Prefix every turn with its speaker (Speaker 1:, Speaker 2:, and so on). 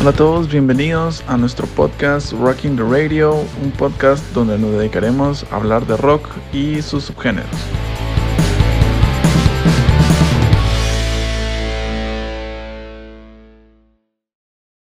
Speaker 1: Hola a todos, bienvenidos a nuestro podcast Rocking the Radio, un podcast donde nos dedicaremos a hablar de rock y sus subgéneros.